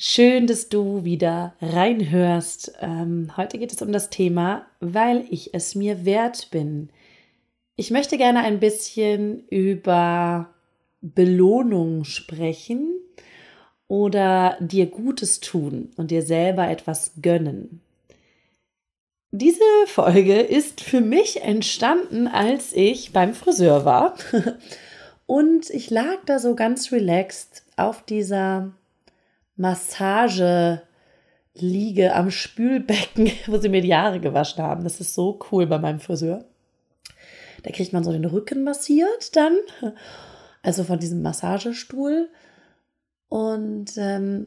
Schön, dass du wieder reinhörst. Ähm, heute geht es um das Thema, weil ich es mir wert bin. Ich möchte gerne ein bisschen über Belohnung sprechen oder dir Gutes tun und dir selber etwas gönnen. Diese Folge ist für mich entstanden, als ich beim Friseur war. Und ich lag da so ganz relaxed auf dieser Massage liege am Spülbecken, wo sie mir die Haare gewaschen haben. Das ist so cool bei meinem Friseur. Da kriegt man so den Rücken massiert dann, also von diesem Massagestuhl und ähm,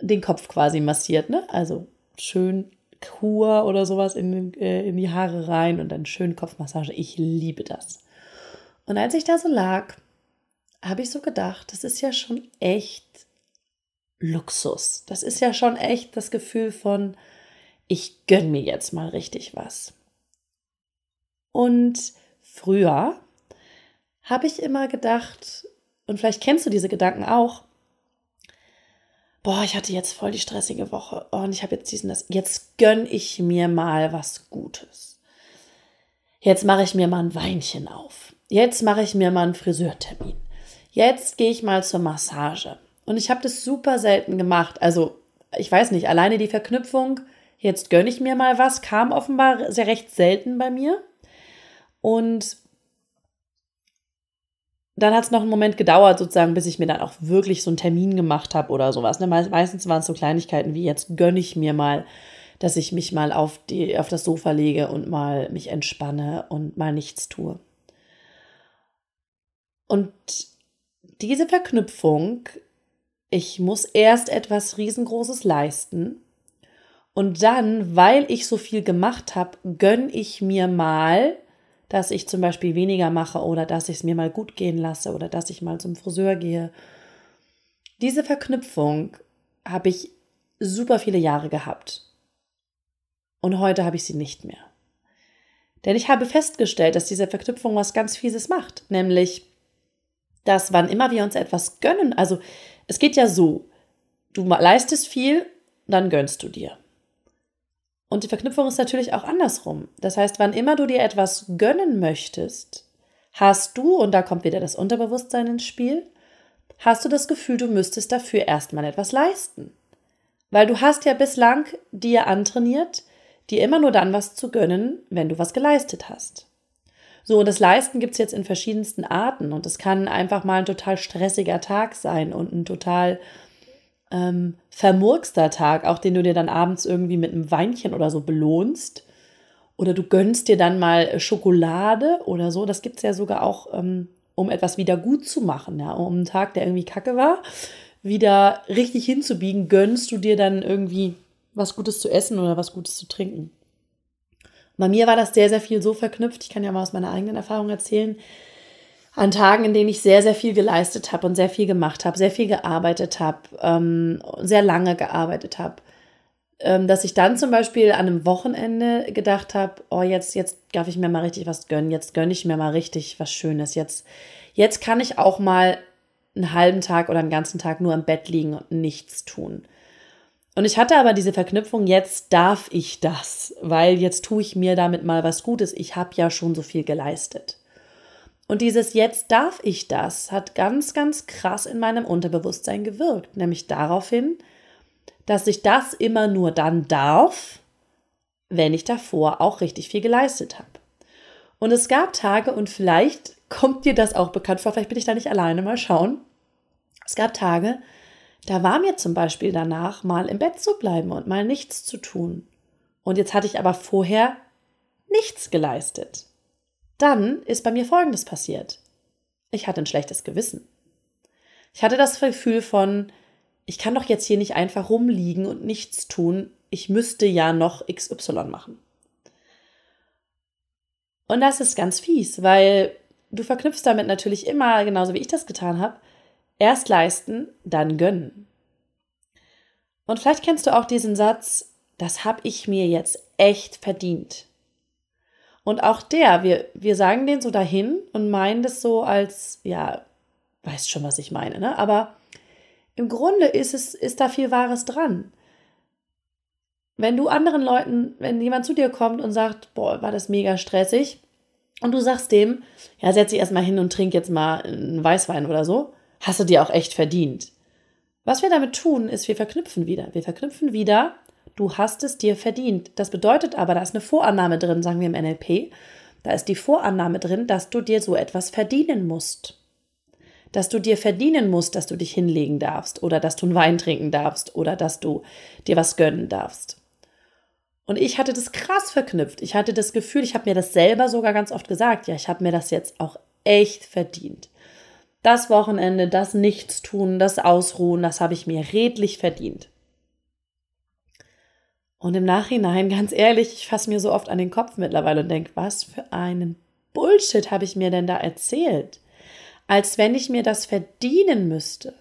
den Kopf quasi massiert, ne? Also schön Kur oder sowas in, äh, in die Haare rein und dann schön Kopfmassage. Ich liebe das. Und als ich da so lag, habe ich so gedacht, das ist ja schon echt Luxus. Das ist ja schon echt das Gefühl von, ich gönne mir jetzt mal richtig was. Und früher habe ich immer gedacht, und vielleicht kennst du diese Gedanken auch, boah, ich hatte jetzt voll die stressige Woche und ich habe jetzt diesen, das, jetzt gönne ich mir mal was Gutes. Jetzt mache ich mir mal ein Weinchen auf. Jetzt mache ich mir mal einen Friseurtermin. Jetzt gehe ich mal zur Massage. Und ich habe das super selten gemacht. Also, ich weiß nicht, alleine die Verknüpfung, jetzt gönne ich mir mal was, kam offenbar sehr recht selten bei mir. Und dann hat es noch einen Moment gedauert, sozusagen, bis ich mir dann auch wirklich so einen Termin gemacht habe oder sowas. Ne? Meistens waren es so Kleinigkeiten wie jetzt gönne ich mir mal, dass ich mich mal auf, die, auf das Sofa lege und mal mich entspanne und mal nichts tue. Und diese Verknüpfung ich muss erst etwas Riesengroßes leisten. Und dann, weil ich so viel gemacht habe, gönne ich mir mal, dass ich zum Beispiel weniger mache oder dass ich es mir mal gut gehen lasse oder dass ich mal zum Friseur gehe. Diese Verknüpfung habe ich super viele Jahre gehabt. Und heute habe ich sie nicht mehr. Denn ich habe festgestellt, dass diese Verknüpfung was ganz Fieses macht. Nämlich, dass wann immer wir uns etwas gönnen, also es geht ja so, du leistest viel, dann gönnst du dir. Und die Verknüpfung ist natürlich auch andersrum. Das heißt, wann immer du dir etwas gönnen möchtest, hast du, und da kommt wieder das Unterbewusstsein ins Spiel, hast du das Gefühl, du müsstest dafür erstmal etwas leisten. Weil du hast ja bislang dir antrainiert, dir immer nur dann was zu gönnen, wenn du was geleistet hast. So, und das Leisten gibt es jetzt in verschiedensten Arten. Und es kann einfach mal ein total stressiger Tag sein und ein total ähm, vermurkster Tag, auch den du dir dann abends irgendwie mit einem Weinchen oder so belohnst. Oder du gönnst dir dann mal Schokolade oder so. Das gibt es ja sogar auch, ähm, um etwas wieder gut zu machen, ja, um einen Tag, der irgendwie kacke war, wieder richtig hinzubiegen, gönnst du dir dann irgendwie was Gutes zu essen oder was Gutes zu trinken. Bei mir war das sehr, sehr viel so verknüpft, ich kann ja mal aus meiner eigenen Erfahrung erzählen, an Tagen, in denen ich sehr, sehr viel geleistet habe und sehr viel gemacht habe, sehr viel gearbeitet habe, ähm, sehr lange gearbeitet habe, ähm, dass ich dann zum Beispiel an einem Wochenende gedacht habe, oh, jetzt, jetzt darf ich mir mal richtig was gönnen, jetzt gönne ich mir mal richtig was Schönes, jetzt, jetzt kann ich auch mal einen halben Tag oder einen ganzen Tag nur im Bett liegen und nichts tun. Und ich hatte aber diese Verknüpfung, jetzt darf ich das, weil jetzt tue ich mir damit mal was Gutes. Ich habe ja schon so viel geleistet. Und dieses Jetzt darf ich das hat ganz, ganz krass in meinem Unterbewusstsein gewirkt, nämlich daraufhin, dass ich das immer nur dann darf, wenn ich davor auch richtig viel geleistet habe. Und es gab Tage, und vielleicht kommt dir das auch bekannt vor, vielleicht bin ich da nicht alleine, mal schauen. Es gab Tage, da war mir zum Beispiel danach, mal im Bett zu bleiben und mal nichts zu tun. Und jetzt hatte ich aber vorher nichts geleistet. Dann ist bei mir Folgendes passiert. Ich hatte ein schlechtes Gewissen. Ich hatte das Gefühl von, ich kann doch jetzt hier nicht einfach rumliegen und nichts tun. ich müsste ja noch XY machen. Und das ist ganz fies, weil du verknüpfst damit natürlich immer, genauso wie ich das getan habe, erst leisten, dann gönnen. Und vielleicht kennst du auch diesen Satz, das habe ich mir jetzt echt verdient. Und auch der, wir, wir sagen den so dahin und meinen das so als, ja, weißt schon, was ich meine, ne? Aber im Grunde ist es, ist da viel Wahres dran. Wenn du anderen Leuten, wenn jemand zu dir kommt und sagt, boah, war das mega stressig, und du sagst dem, ja, setz dich erstmal hin und trink jetzt mal einen Weißwein oder so, hast du dir auch echt verdient. Was wir damit tun, ist, wir verknüpfen wieder. Wir verknüpfen wieder, du hast es dir verdient. Das bedeutet aber, da ist eine Vorannahme drin, sagen wir im NLP. Da ist die Vorannahme drin, dass du dir so etwas verdienen musst. Dass du dir verdienen musst, dass du dich hinlegen darfst oder dass du einen Wein trinken darfst oder dass du dir was gönnen darfst. Und ich hatte das krass verknüpft. Ich hatte das Gefühl, ich habe mir das selber sogar ganz oft gesagt, ja, ich habe mir das jetzt auch echt verdient. Das Wochenende, das Nichtstun, das Ausruhen, das habe ich mir redlich verdient. Und im Nachhinein, ganz ehrlich, ich fasse mir so oft an den Kopf mittlerweile und denke, was für einen Bullshit habe ich mir denn da erzählt? Als wenn ich mir das verdienen müsste.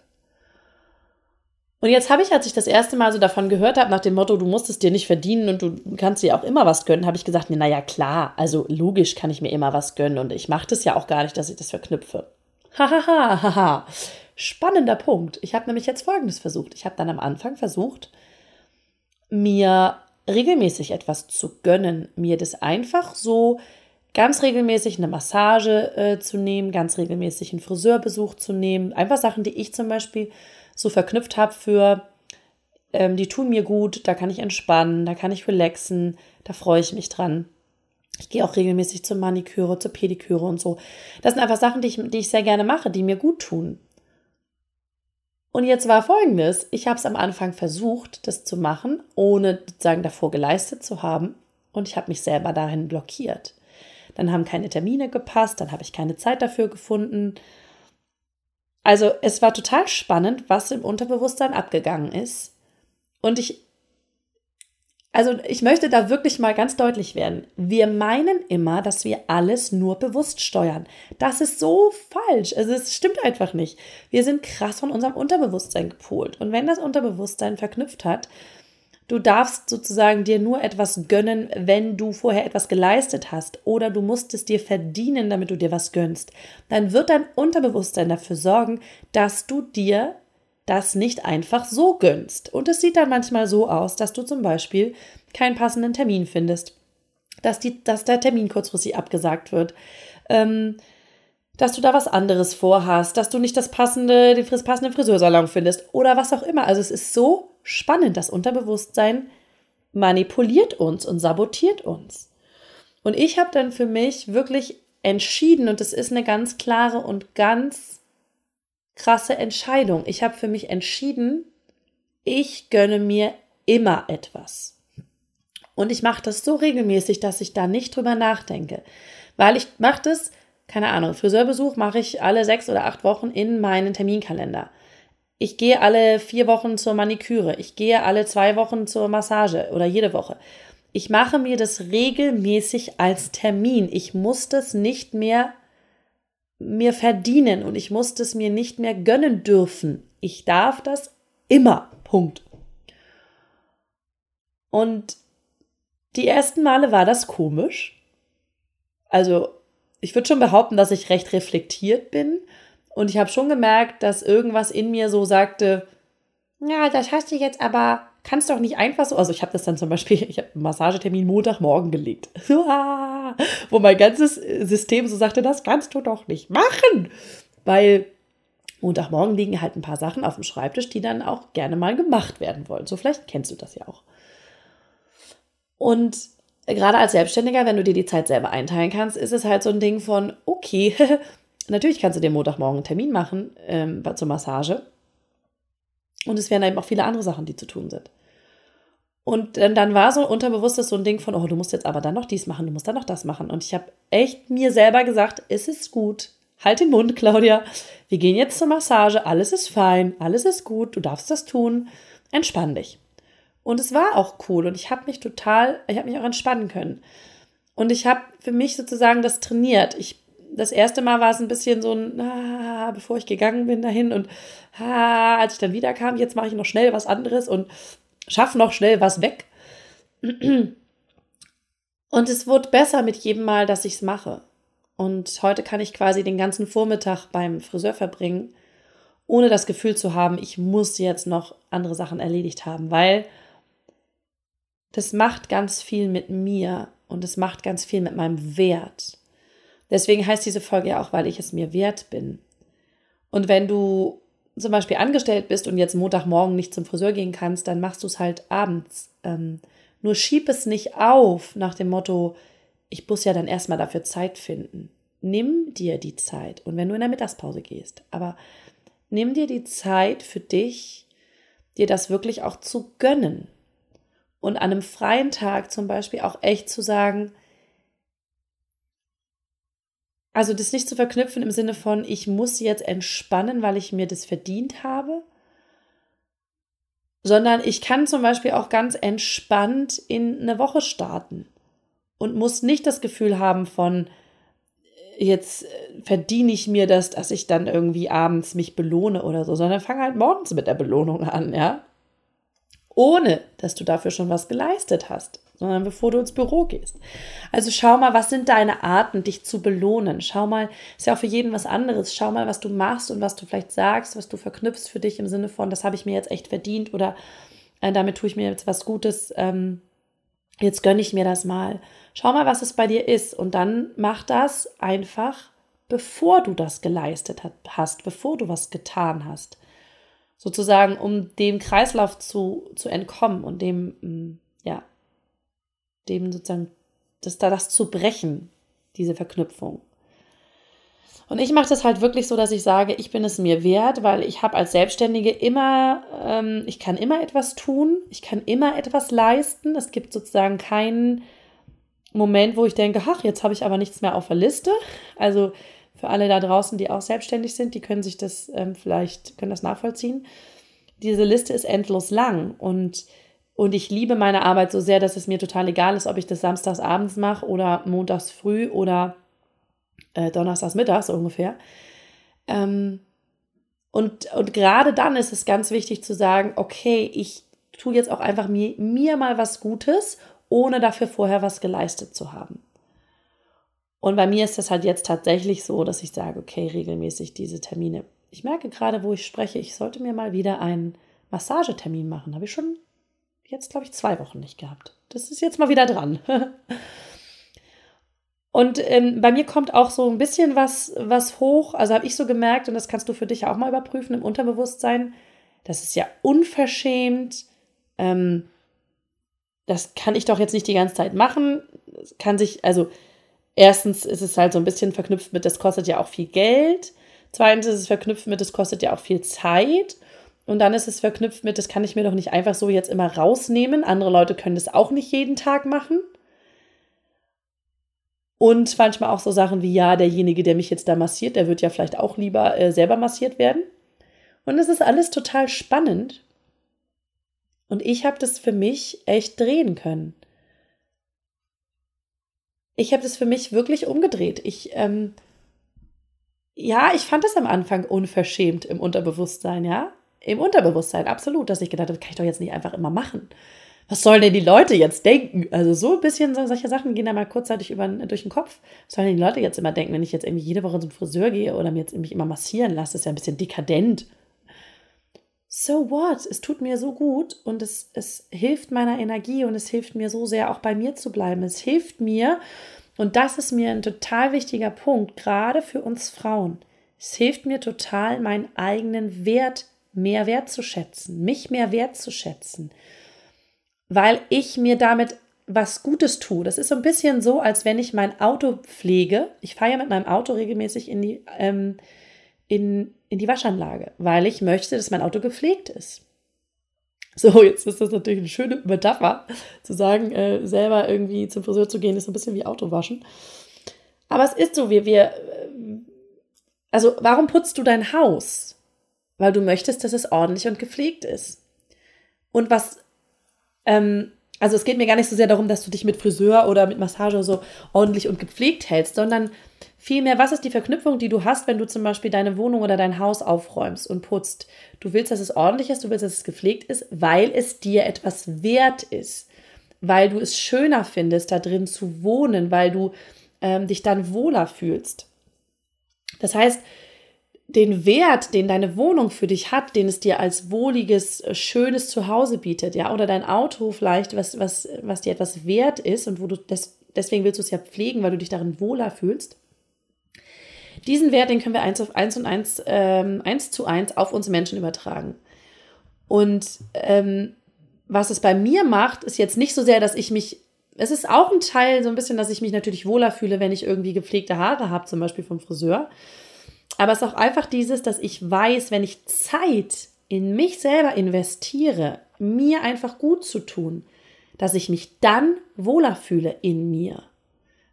Und jetzt habe ich, als ich das erste Mal so davon gehört habe, nach dem Motto, du musst es dir nicht verdienen und du kannst dir auch immer was gönnen, habe ich gesagt, nee, naja, klar, also logisch kann ich mir immer was gönnen und ich mache das ja auch gar nicht, dass ich das verknüpfe. Hahaha, haha. Spannender Punkt. Ich habe nämlich jetzt Folgendes versucht. Ich habe dann am Anfang versucht, mir regelmäßig etwas zu gönnen, mir das einfach so ganz regelmäßig eine Massage äh, zu nehmen, ganz regelmäßig einen Friseurbesuch zu nehmen, einfach Sachen, die ich zum Beispiel so verknüpft habe für, ähm, die tun mir gut, da kann ich entspannen, da kann ich relaxen, da freue ich mich dran. Ich gehe auch regelmäßig zur Maniküre, zur Pediküre und so. Das sind einfach Sachen, die ich, die ich sehr gerne mache, die mir gut tun. Und jetzt war folgendes: Ich habe es am Anfang versucht, das zu machen, ohne sozusagen davor geleistet zu haben. Und ich habe mich selber dahin blockiert. Dann haben keine Termine gepasst, dann habe ich keine Zeit dafür gefunden. Also es war total spannend, was im Unterbewusstsein abgegangen ist. Und ich, also ich möchte da wirklich mal ganz deutlich werden. Wir meinen immer, dass wir alles nur bewusst steuern. Das ist so falsch. Also es stimmt einfach nicht. Wir sind krass von unserem Unterbewusstsein gepolt. Und wenn das Unterbewusstsein verknüpft hat, Du darfst sozusagen dir nur etwas gönnen, wenn du vorher etwas geleistet hast oder du musst es dir verdienen, damit du dir was gönnst. Dann wird dein Unterbewusstsein dafür sorgen, dass du dir das nicht einfach so gönnst. Und es sieht dann manchmal so aus, dass du zum Beispiel keinen passenden Termin findest, dass, die, dass der Termin kurzfristig abgesagt wird. Ähm, dass du da was anderes vorhast, dass du nicht das passende, den passenden Friseursalon findest oder was auch immer. Also es ist so spannend, das Unterbewusstsein manipuliert uns und sabotiert uns. Und ich habe dann für mich wirklich entschieden, und es ist eine ganz klare und ganz krasse Entscheidung. Ich habe für mich entschieden, ich gönne mir immer etwas. Und ich mache das so regelmäßig, dass ich da nicht drüber nachdenke. Weil ich mache das keine Ahnung, Friseurbesuch mache ich alle sechs oder acht Wochen in meinen Terminkalender. Ich gehe alle vier Wochen zur Maniküre. Ich gehe alle zwei Wochen zur Massage oder jede Woche. Ich mache mir das regelmäßig als Termin. Ich muss das nicht mehr mir verdienen und ich muss das mir nicht mehr gönnen dürfen. Ich darf das immer. Punkt. Und die ersten Male war das komisch. Also ich würde schon behaupten, dass ich recht reflektiert bin. Und ich habe schon gemerkt, dass irgendwas in mir so sagte, ja, das hast du jetzt aber, kannst doch nicht einfach so. Also ich habe das dann zum Beispiel, ich habe einen Massagetermin Montagmorgen gelegt. Wo mein ganzes System so sagte, das kannst du doch nicht machen. Weil Montagmorgen liegen halt ein paar Sachen auf dem Schreibtisch, die dann auch gerne mal gemacht werden wollen. So vielleicht kennst du das ja auch. Und gerade als Selbstständiger, wenn du dir die Zeit selber einteilen kannst, ist es halt so ein Ding von, okay, natürlich kannst du dir Montagmorgen einen Termin machen ähm, zur Massage. Und es wären eben auch viele andere Sachen, die zu tun sind. Und dann, dann war so unterbewusstes so ein Ding von, oh, du musst jetzt aber dann noch dies machen, du musst dann noch das machen. Und ich habe echt mir selber gesagt, es ist gut. Halt den Mund, Claudia. Wir gehen jetzt zur Massage. Alles ist fein, alles ist gut, du darfst das tun. Entspann dich. Und es war auch cool und ich habe mich total, ich habe mich auch entspannen können. Und ich habe für mich sozusagen das trainiert. Ich, das erste Mal war es ein bisschen so ein, ah, bevor ich gegangen bin dahin und ah, als ich dann wieder kam, jetzt mache ich noch schnell was anderes und schaffe noch schnell was weg. Und es wurde besser mit jedem Mal, dass ich es mache. Und heute kann ich quasi den ganzen Vormittag beim Friseur verbringen, ohne das Gefühl zu haben, ich muss jetzt noch andere Sachen erledigt haben, weil das macht ganz viel mit mir und es macht ganz viel mit meinem Wert. Deswegen heißt diese Folge ja auch, weil ich es mir wert bin. Und wenn du zum Beispiel angestellt bist und jetzt Montagmorgen nicht zum Friseur gehen kannst, dann machst du es halt abends. Ähm, nur schieb es nicht auf nach dem Motto, ich muss ja dann erstmal dafür Zeit finden. Nimm dir die Zeit. Und wenn du in der Mittagspause gehst, aber nimm dir die Zeit für dich, dir das wirklich auch zu gönnen. Und an einem freien Tag zum Beispiel auch echt zu sagen, also das nicht zu verknüpfen im Sinne von, ich muss jetzt entspannen, weil ich mir das verdient habe, sondern ich kann zum Beispiel auch ganz entspannt in eine Woche starten und muss nicht das Gefühl haben von, jetzt verdiene ich mir das, dass ich dann irgendwie abends mich belohne oder so, sondern fange halt morgens mit der Belohnung an, ja? Ohne dass du dafür schon was geleistet hast, sondern bevor du ins Büro gehst. Also schau mal, was sind deine Arten, dich zu belohnen? Schau mal, ist ja auch für jeden was anderes. Schau mal, was du machst und was du vielleicht sagst, was du verknüpfst für dich im Sinne von, das habe ich mir jetzt echt verdient oder äh, damit tue ich mir jetzt was Gutes. Ähm, jetzt gönne ich mir das mal. Schau mal, was es bei dir ist und dann mach das einfach, bevor du das geleistet hast, bevor du was getan hast sozusagen, um dem Kreislauf zu, zu entkommen und dem, mm, ja, dem sozusagen, das da das zu brechen, diese Verknüpfung. Und ich mache das halt wirklich so, dass ich sage, ich bin es mir wert, weil ich habe als Selbstständige immer, ähm, ich kann immer etwas tun, ich kann immer etwas leisten. Es gibt sozusagen keinen Moment, wo ich denke, ach, jetzt habe ich aber nichts mehr auf der Liste. Also für alle da draußen, die auch selbstständig sind, die können sich das ähm, vielleicht, können das nachvollziehen. Diese Liste ist endlos lang und, und ich liebe meine Arbeit so sehr, dass es mir total egal ist, ob ich das samstags abends mache oder montags früh oder äh, donnerstags mittags ungefähr. Ähm, und, und gerade dann ist es ganz wichtig zu sagen, okay, ich tue jetzt auch einfach mir, mir mal was Gutes, ohne dafür vorher was geleistet zu haben. Und bei mir ist das halt jetzt tatsächlich so, dass ich sage, okay, regelmäßig diese Termine. Ich merke gerade, wo ich spreche, ich sollte mir mal wieder einen Massagetermin machen. Habe ich schon jetzt, glaube ich, zwei Wochen nicht gehabt. Das ist jetzt mal wieder dran. Und ähm, bei mir kommt auch so ein bisschen was, was hoch. Also habe ich so gemerkt, und das kannst du für dich auch mal überprüfen im Unterbewusstsein. Das ist ja unverschämt. Ähm, das kann ich doch jetzt nicht die ganze Zeit machen. Das kann sich, also erstens ist es halt so ein bisschen verknüpft mit, das kostet ja auch viel Geld. Zweitens ist es verknüpft mit, das kostet ja auch viel Zeit. Und dann ist es verknüpft mit, das kann ich mir doch nicht einfach so jetzt immer rausnehmen. Andere Leute können das auch nicht jeden Tag machen. Und manchmal auch so Sachen wie, ja, derjenige, der mich jetzt da massiert, der wird ja vielleicht auch lieber äh, selber massiert werden. Und es ist alles total spannend. Und ich habe das für mich echt drehen können ich habe das für mich wirklich umgedreht. Ich, ähm, ja, ich fand es am Anfang unverschämt im Unterbewusstsein, ja. Im Unterbewusstsein, absolut, dass ich gedacht habe, das kann ich doch jetzt nicht einfach immer machen. Was sollen denn die Leute jetzt denken? Also so ein bisschen so, solche Sachen gehen da mal kurzzeitig über, durch den Kopf. Was sollen denn die Leute jetzt immer denken, wenn ich jetzt irgendwie jede Woche zum Friseur gehe oder mir jetzt mich immer massieren lasse? Das ist ja ein bisschen dekadent. So what? Es tut mir so gut und es, es hilft meiner Energie und es hilft mir so sehr, auch bei mir zu bleiben. Es hilft mir, und das ist mir ein total wichtiger Punkt, gerade für uns Frauen. Es hilft mir total, meinen eigenen Wert mehr wertzuschätzen, mich mehr wertzuschätzen, weil ich mir damit was Gutes tue. Das ist so ein bisschen so, als wenn ich mein Auto pflege. Ich fahre ja mit meinem Auto regelmäßig in die, ähm, in, in die Waschanlage, weil ich möchte, dass mein Auto gepflegt ist. So, jetzt ist das natürlich eine schöne Metapher, zu sagen, äh, selber irgendwie zum Friseur zu gehen, ist ein bisschen wie Autowaschen. Aber es ist so, wir, wir, äh, also warum putzt du dein Haus? Weil du möchtest, dass es ordentlich und gepflegt ist. Und was Ähm, also es geht mir gar nicht so sehr darum, dass du dich mit Friseur oder mit Massage so ordentlich und gepflegt hältst, sondern vielmehr, was ist die Verknüpfung, die du hast, wenn du zum Beispiel deine Wohnung oder dein Haus aufräumst und putzt. Du willst, dass es ordentlich ist, du willst, dass es gepflegt ist, weil es dir etwas wert ist, weil du es schöner findest, da drin zu wohnen, weil du ähm, dich dann wohler fühlst. Das heißt, den Wert, den deine Wohnung für dich hat, den es dir als wohliges, äh, schönes Zuhause bietet, ja, oder dein Auto vielleicht, was, was, was dir etwas wert ist und wo du das, deswegen willst du es ja pflegen, weil du dich darin wohler fühlst. Diesen Wert, den können wir eins auf eins und eins, ähm, eins zu eins auf uns Menschen übertragen. Und ähm, was es bei mir macht, ist jetzt nicht so sehr, dass ich mich es ist auch ein Teil so ein bisschen, dass ich mich natürlich wohler fühle, wenn ich irgendwie gepflegte Haare habe, zum Beispiel vom Friseur. Aber es ist auch einfach dieses, dass ich weiß, wenn ich Zeit in mich selber investiere, mir einfach gut zu tun, dass ich mich dann wohler fühle in mir.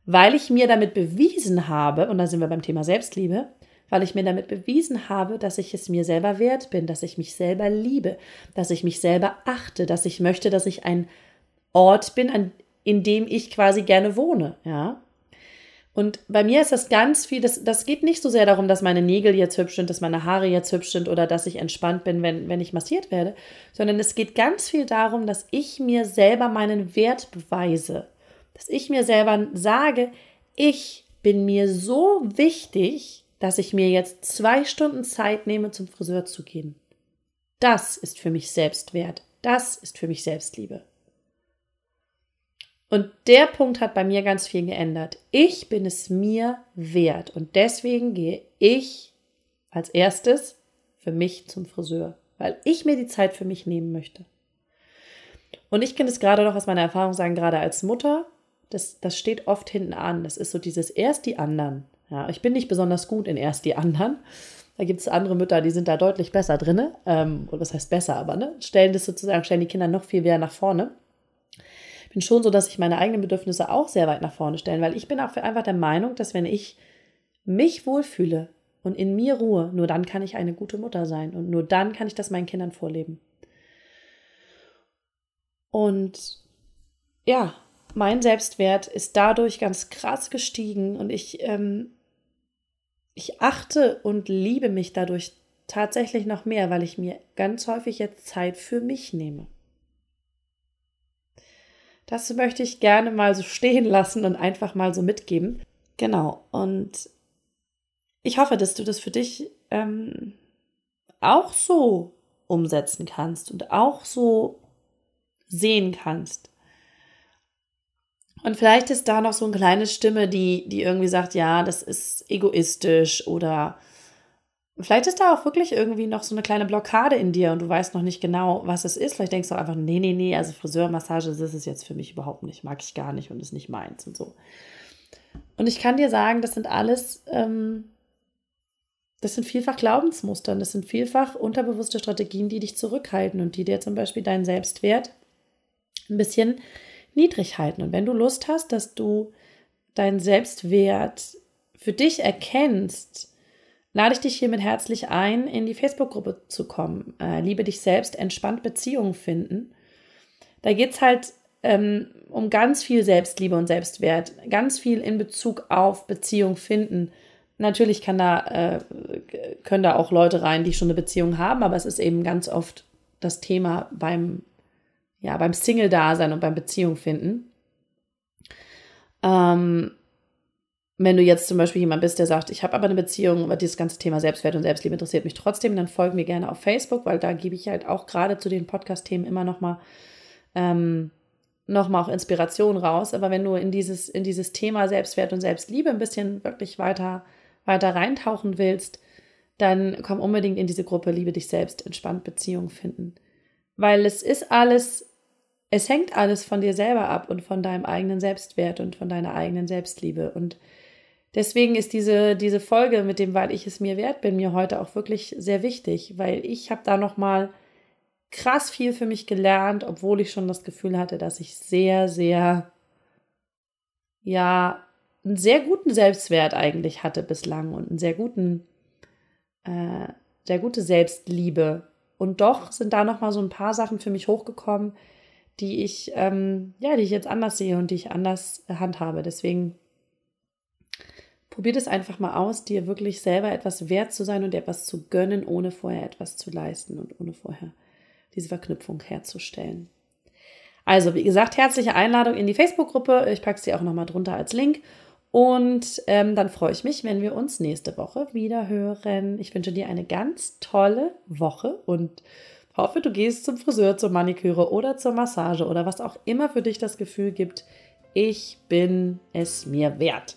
Weil ich mir damit bewiesen habe, und da sind wir beim Thema Selbstliebe, weil ich mir damit bewiesen habe, dass ich es mir selber wert bin, dass ich mich selber liebe, dass ich mich selber achte, dass ich möchte, dass ich ein Ort bin, an, in dem ich quasi gerne wohne, ja. Und bei mir ist das ganz viel, das, das geht nicht so sehr darum, dass meine Nägel jetzt hübsch sind, dass meine Haare jetzt hübsch sind oder dass ich entspannt bin, wenn, wenn ich massiert werde, sondern es geht ganz viel darum, dass ich mir selber meinen Wert beweise. Dass ich mir selber sage, ich bin mir so wichtig, dass ich mir jetzt zwei Stunden Zeit nehme, zum Friseur zu gehen. Das ist für mich Selbstwert. Das ist für mich Selbstliebe. Und der Punkt hat bei mir ganz viel geändert. Ich bin es mir wert und deswegen gehe ich als erstes für mich zum Friseur, weil ich mir die Zeit für mich nehmen möchte. Und ich kann es gerade noch aus meiner Erfahrung sagen, gerade als Mutter, das, das steht oft hinten an. Das ist so dieses erst die anderen. Ja, ich bin nicht besonders gut in erst die anderen. Da gibt es andere Mütter, die sind da deutlich besser drin. Ähm, oder was heißt besser, aber ne? Stellen das sozusagen, stellen die Kinder noch viel mehr nach vorne bin schon so, dass ich meine eigenen Bedürfnisse auch sehr weit nach vorne stelle, weil ich bin auch einfach der Meinung, dass wenn ich mich wohlfühle und in mir Ruhe, nur dann kann ich eine gute Mutter sein und nur dann kann ich das meinen Kindern vorleben. Und ja, mein Selbstwert ist dadurch ganz krass gestiegen und ich, ähm, ich achte und liebe mich dadurch tatsächlich noch mehr, weil ich mir ganz häufig jetzt Zeit für mich nehme. Das möchte ich gerne mal so stehen lassen und einfach mal so mitgeben. Genau. Und ich hoffe, dass du das für dich ähm, auch so umsetzen kannst und auch so sehen kannst. Und vielleicht ist da noch so eine kleine Stimme, die, die irgendwie sagt, ja, das ist egoistisch oder Vielleicht ist da auch wirklich irgendwie noch so eine kleine Blockade in dir und du weißt noch nicht genau, was es ist. Vielleicht denkst du einfach, nee, nee, nee, also Friseurmassage, das ist es jetzt für mich überhaupt nicht, mag ich gar nicht und ist nicht meins und so. Und ich kann dir sagen, das sind alles, ähm, das sind vielfach Glaubensmuster und das sind vielfach unterbewusste Strategien, die dich zurückhalten und die dir zum Beispiel deinen Selbstwert ein bisschen niedrig halten. Und wenn du Lust hast, dass du deinen Selbstwert für dich erkennst, lade ich dich hiermit herzlich ein, in die Facebook-Gruppe zu kommen. Äh, Liebe dich selbst, entspannt Beziehungen finden. Da geht es halt ähm, um ganz viel Selbstliebe und Selbstwert, ganz viel in Bezug auf Beziehung finden. Natürlich kann da, äh, können da auch Leute rein, die schon eine Beziehung haben, aber es ist eben ganz oft das Thema beim, ja, beim Single-Dasein und beim Beziehung finden. Ähm, wenn du jetzt zum Beispiel jemand bist, der sagt, ich habe aber eine Beziehung, aber dieses ganze Thema Selbstwert und Selbstliebe interessiert mich trotzdem, dann folgen mir gerne auf Facebook, weil da gebe ich halt auch gerade zu den Podcast-Themen immer noch mal, ähm, noch auch Inspiration raus. Aber wenn du in dieses, in dieses Thema Selbstwert und Selbstliebe ein bisschen wirklich weiter, weiter reintauchen willst, dann komm unbedingt in diese Gruppe Liebe dich selbst, entspannt Beziehungen finden. Weil es ist alles, es hängt alles von dir selber ab und von deinem eigenen Selbstwert und von deiner eigenen Selbstliebe. Und Deswegen ist diese, diese Folge mit dem, weil ich es mir wert bin, mir heute auch wirklich sehr wichtig, weil ich habe da nochmal krass viel für mich gelernt, obwohl ich schon das Gefühl hatte, dass ich sehr, sehr, ja, einen sehr guten Selbstwert eigentlich hatte bislang und einen sehr guten, äh, sehr gute Selbstliebe. Und doch sind da nochmal so ein paar Sachen für mich hochgekommen, die ich, ähm, ja, die ich jetzt anders sehe und die ich anders handhabe. Deswegen probier es einfach mal aus, dir wirklich selber etwas wert zu sein und etwas zu gönnen, ohne vorher etwas zu leisten und ohne vorher diese Verknüpfung herzustellen. Also, wie gesagt, herzliche Einladung in die Facebook-Gruppe. Ich packe sie auch nochmal drunter als Link. Und ähm, dann freue ich mich, wenn wir uns nächste Woche wieder hören. Ich wünsche dir eine ganz tolle Woche und hoffe, du gehst zum Friseur, zur Maniküre oder zur Massage oder was auch immer für dich das Gefühl gibt, ich bin es mir wert.